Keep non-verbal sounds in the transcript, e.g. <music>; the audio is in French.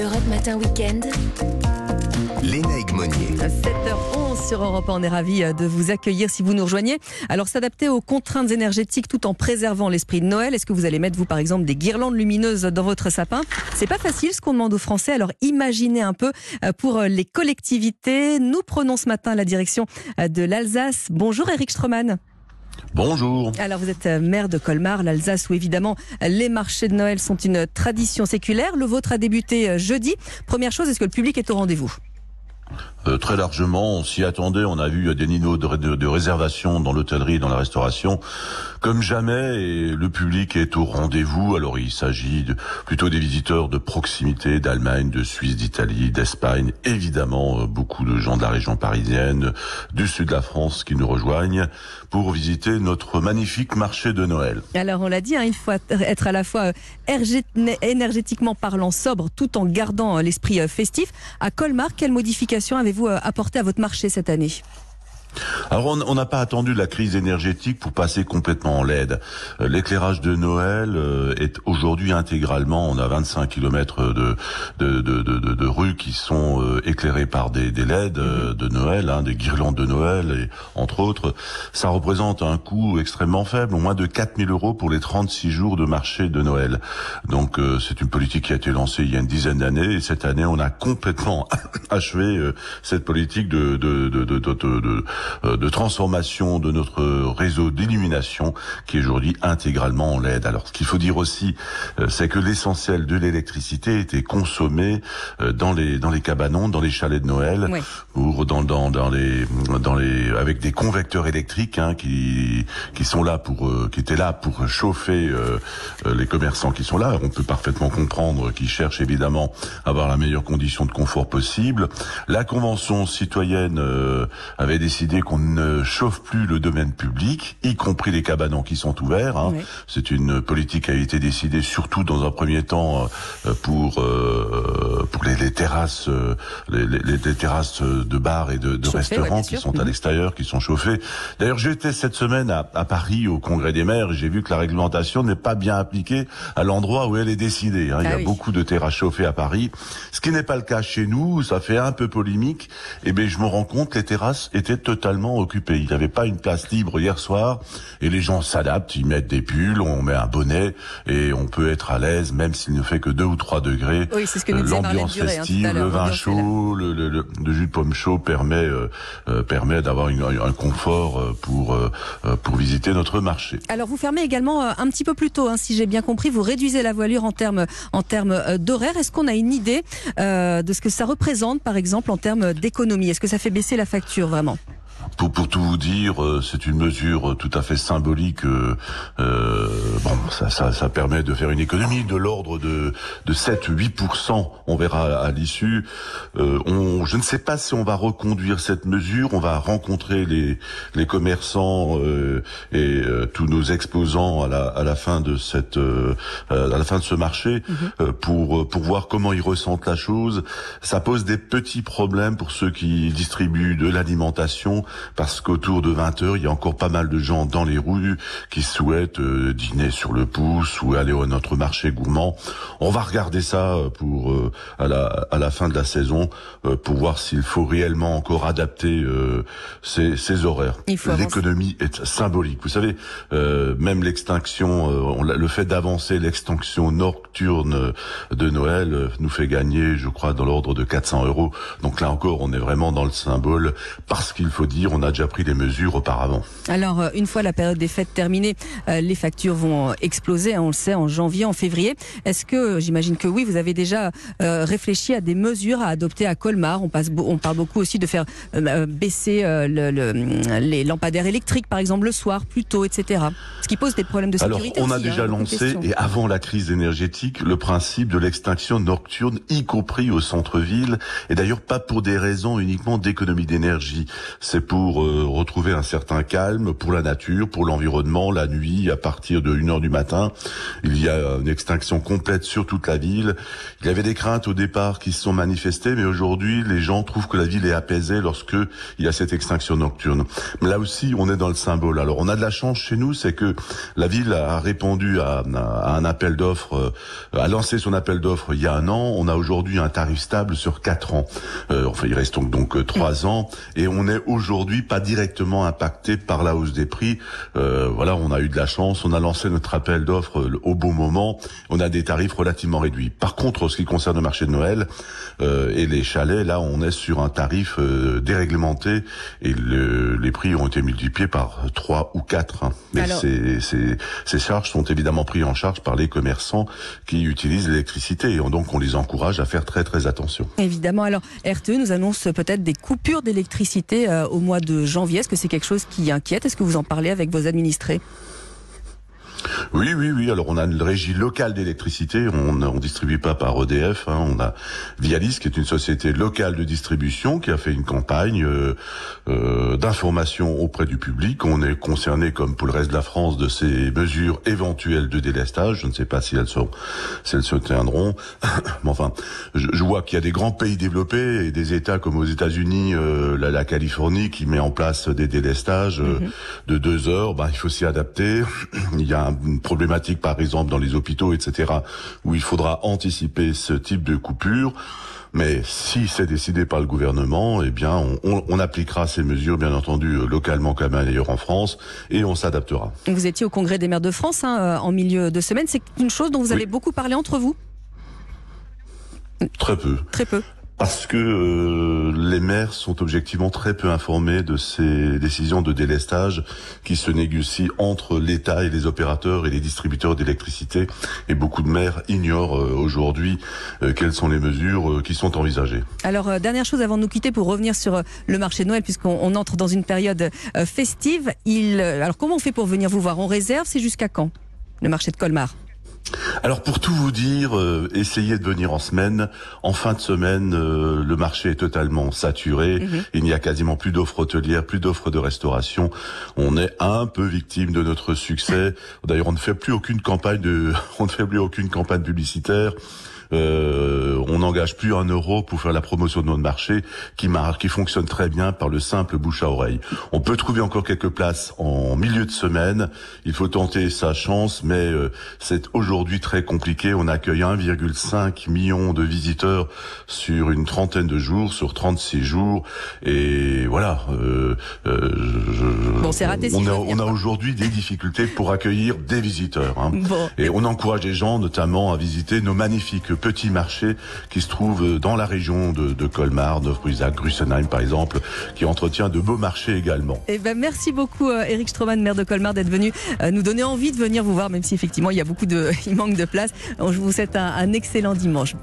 Europe Matin Weekend. Léna Monnier. 7h11 sur Europe 1, on est ravis de vous accueillir si vous nous rejoignez. Alors s'adapter aux contraintes énergétiques tout en préservant l'esprit de Noël, est-ce que vous allez mettre vous par exemple des guirlandes lumineuses dans votre sapin? C'est pas facile ce qu'on demande aux Français, alors imaginez un peu euh, pour les collectivités. Nous prenons ce matin la direction euh, de l'Alsace. Bonjour Eric Stroman. Bonjour. Alors vous êtes euh, maire de Colmar, l'Alsace, où évidemment les marchés de Noël sont une tradition séculaire. Le vôtre a débuté jeudi. Première chose, est-ce que le public est au rendez-vous? Euh, très largement, on s'y attendait. On a vu des niveaux de, de, réservation dans l'hôtellerie et dans la restauration comme jamais. Et le public est au rendez-vous. Alors il s'agit plutôt des visiteurs de proximité d'Allemagne, de Suisse, d'Italie, d'Espagne. Évidemment, euh, beaucoup de gens de la région parisienne, du sud de la France qui nous rejoignent pour visiter notre magnifique marché de Noël. Alors on l'a dit, hein, il faut être à la fois euh, énergétiquement parlant sobre tout en gardant l'esprit festif. À Colmar, quelle modification avez-vous euh, apporté à votre marché cette année? Alors on n'a pas attendu la crise énergétique pour passer complètement en LED. Euh, l'éclairage de Noël euh, est aujourd'hui intégralement, on a 25 km de, de, de, de, de rues qui sont euh, éclairées par des, des LED mhm. de Noël, hein, des guirlandes de Noël, et, entre autres. Ça représente un coût extrêmement faible, au moins de 4000 euros pour les 36 jours de marché de Noël. Donc c'est une politique qui a été lancée il y a une dizaine d'années, et cette année on a complètement <laughs> achevé cette politique de, de, de, de, de euh, de transformation de notre réseau d'illumination qui est aujourd'hui intégralement en LED. Alors ce qu'il faut dire aussi, euh, c'est que l'essentiel de l'électricité était consommé euh, dans les dans les cabanons, dans les chalets de Noël, ou dans dans dans les dans les avec des convecteurs électriques hein, qui qui sont là pour qui étaient là pour chauffer les commerçants qui sont là. On peut parfaitement comprendre qu'ils cherchent évidemment à avoir la meilleure condition de confort possible. La convention citoyenne avait décidé qu'on ne chauffe plus le domaine public, y compris les cabanons qui sont ouverts. Hein. C'est une politique qui a été décidée surtout dans un premier temps euh, pour euh, pour les, les terrasses, euh, les, les, les, terrasses de bars et de, de restaurants qui sont à mhm. l'extérieur, qui sont chauffés. D'ailleurs, j'étais cette semaine à, à, Paris au Congrès des maires et j'ai vu que la réglementation n'est pas bien appliquée à l'endroit où elle est décidée. Hein. Il y a ah beaucoup de terrasses chauffées à Paris, ce qui n'est pas le cas chez nous. Ça fait un peu polémique. Et eh bien, je me rends compte les terrasses étaient totalement occupé. Il n'y avait pas une place libre hier soir et les gens s'adaptent, ils mettent des pulls, on met un bonnet et on peut être à l'aise même s'il ne fait que 2 ou 3 degrés. Oui, c'est ce que nous Hein, festive, le vin chaud, le, le, le, jus de pomme chaud permet euh, euh, permet d'avoir un confort euh, pour pour visiter notre marché. Alors vous fermez également un petit peu plus tôt, hein, si j'ai bien compris, vous réduisez la voilure en termes en termes d'horaire. Est-ce qu'on a une idée de ce que ça représente, par exemple, en termes d'économie? Est-ce que ça fait baisser la facture vraiment? Pour, pour tout vous dire, euh, c'est une mesure tout à fait symbolique. Euh, euh, bon, ça, ça, ça, permet de faire une économie de l'ordre de, de 7-8%. On verra à l'issue. Euh, on, je ne sais pas si on va reconduire cette mesure. On va rencontrer les, les commerçants euh, et tous nos exposants à la, à la fin de cette, à la fin de ce marché mhm. pour pour voir comment ils ressentent la chose. Ça pose des petits problèmes pour ceux qui distribuent de l'alimentation parce qu'autour de 20 heures, il y a encore pas mal de gens dans les rues qui souhaitent euh, dîner sur le pouce ou aller à notre marché gourmand. On va regarder ça euh, pour euh, à la à la fin de la saison pour voir s'il faut réellement encore adapter ces, ces horaires. L'économie est symbolique. Vous savez, même l'extinction, le fait d'avancer l'extinction nocturne de Noël nous fait gagner, je crois, dans l'ordre de 400 euros. Donc là encore, on est vraiment dans le symbole parce qu'il faut dire on a déjà pris des mesures auparavant. Alors, euh, une fois la période des fêtes terminée, euh, les factures vont exploser, hein, on le sait, en janvier, en février. Est-ce que, j'imagine que oui, vous avez déjà euh, réfléchi à des mesures à adopter à Colmar? On, passe, on parle beaucoup aussi de faire baisser le, les lampadaires électriques, par exemple, le soir, plus tôt, etc. Ce qui pose des problèmes de sécurité. Alors, on a déjà hein, lancé, et avant la crise énergétique, le principe de l'extinction nocturne, y compris au centre-ville, et d'ailleurs pas pour des raisons uniquement d'économie d'énergie. C'est pour pour euh, retrouver un certain calme pour la nature, pour l'environnement. La nuit, à partir de 1h du matin, il y a une extinction complète sur toute la ville. Il y avait des craintes au départ qui se sont manifestées, mais aujourd'hui, les gens trouvent que la ville est apaisée lorsque il y a cette extinction nocturne. Mais là aussi, on est dans le symbole. Alors, on a de la chance chez nous, c'est que la ville a répondu à, un appel d'offres, euh, a lancé son appel d'offres il y a un an. On a aujourd'hui un tarif stable sur quatre ans. Euh, enfin, il reste donc, donc euh, trois ans, et on est aujourd'hui pas directement impacté par la hausse des prix. Euh, voilà, on a eu de la chance, on a lancé notre appel d'offres euh, au bon moment. On a des tarifs relativement réduits. Par contre, en ce qui concerne le marché de Noël euh, et les chalets, là, on est sur un tarif euh, déréglementé et le, les prix ont été multipliés par trois ou quatre. Hein. Mais Alors- ces, ces, ces charges sont évidemment prises en charge par les commerçants qui utilisent l'électricité et on- donc on les encourage à faire très très attention. Évidemment. Alors, RTE nous annonce peut-être des coupures d'électricité euh, au mois de janvier. Est-ce que c'est quelque chose qui inquiète? Est-ce que vous en parlez avec vos administrés? Oui, oui, oui. Alors on a une régie locale d'électricité. On ne distribue pas par EDF. hein. On a Vialis, qui est une société locale de distribution, qui a fait une campagne euh, euh, d'information auprès du public. On est concerné, comme pour le reste de la France, de ces mesures éventuelles de délestage. Je ne sais pas si elles sont, si elles se tiendront. <laughs> Mais enfin, je, je vois qu'il y a des grands pays développés et des États comme aux États-Unis, euh, la, la Californie, qui met en place des délestages euh, de deux heures. Ben, il faut s'y adapter. <clears throat> Il y a une problématique, par exemple, dans les hôpitaux, etc., où il faudra anticiper ce type de coupure. Mais si c'est décidé par le gouvernement, eh bien, on, on- on appliquera ces mesures, bien entendu, euh, localement comme ailleurs en France, et on s'adaptera. Vous étiez au Congrès des maires de France hein, euh, en milieu de semaine. C'est une chose dont vous Oui. avez beaucoup parlé entre vous? Très peu. Très peu. Parce que euh, les maires sont objectivement très peu informés de ces décisions de délestage qui se négocient entre l'État et les opérateurs et les distributeurs d'électricité. Et beaucoup de maires ignorent euh, aujourd'hui euh, quelles sont les mesures euh, qui sont envisagées. Alors, dernière chose avant de nous quitter pour revenir sur le marché de Noël, puisqu'on on entre dans une période festive. Il, alors, comment on fait pour venir vous voir? On réserve C'est jusqu'à quand Le marché de Colmar? Alors pour tout vous dire, euh, essayez de venir en semaine. En fin de semaine, euh, le marché est totalement saturé. Il n'y a quasiment plus d'offres hôtelières, plus d'offres de restauration. On est un peu victime de notre succès. D'ailleurs, on ne fait plus aucune campagne de, <laughs> on ne fait plus aucune campagne publicitaire. Euh, on n'engage plus un euro pour faire la promotion de notre marché qui marche, qui fonctionne très bien par le simple bouche à oreille. On peut trouver encore quelques places en milieu de semaine. Il faut tenter sa chance, mais euh, c'est aujourd'hui très compliqué. On accueille 1,5 million de visiteurs sur une trentaine de jours, sur 36 jours, et voilà. Euh, euh, je- Bon, c'est raté On a, on a aujourd'hui des difficultés pour accueillir des visiteurs. hein. Bon. Et on encourage les gens notamment à visiter nos magnifiques petits marchés qui se trouvent dans la région de, de Colmar, Neuf-Brusac, Grussenheim par exemple, qui entretient de beaux marchés également. Eh ben, merci beaucoup, euh, Eric Stroman, maire de Colmar, d'être venu euh, nous donner envie de venir vous voir, même si effectivement il y a beaucoup de, <laughs> il manque de place. Je vous souhaite un excellent dimanche.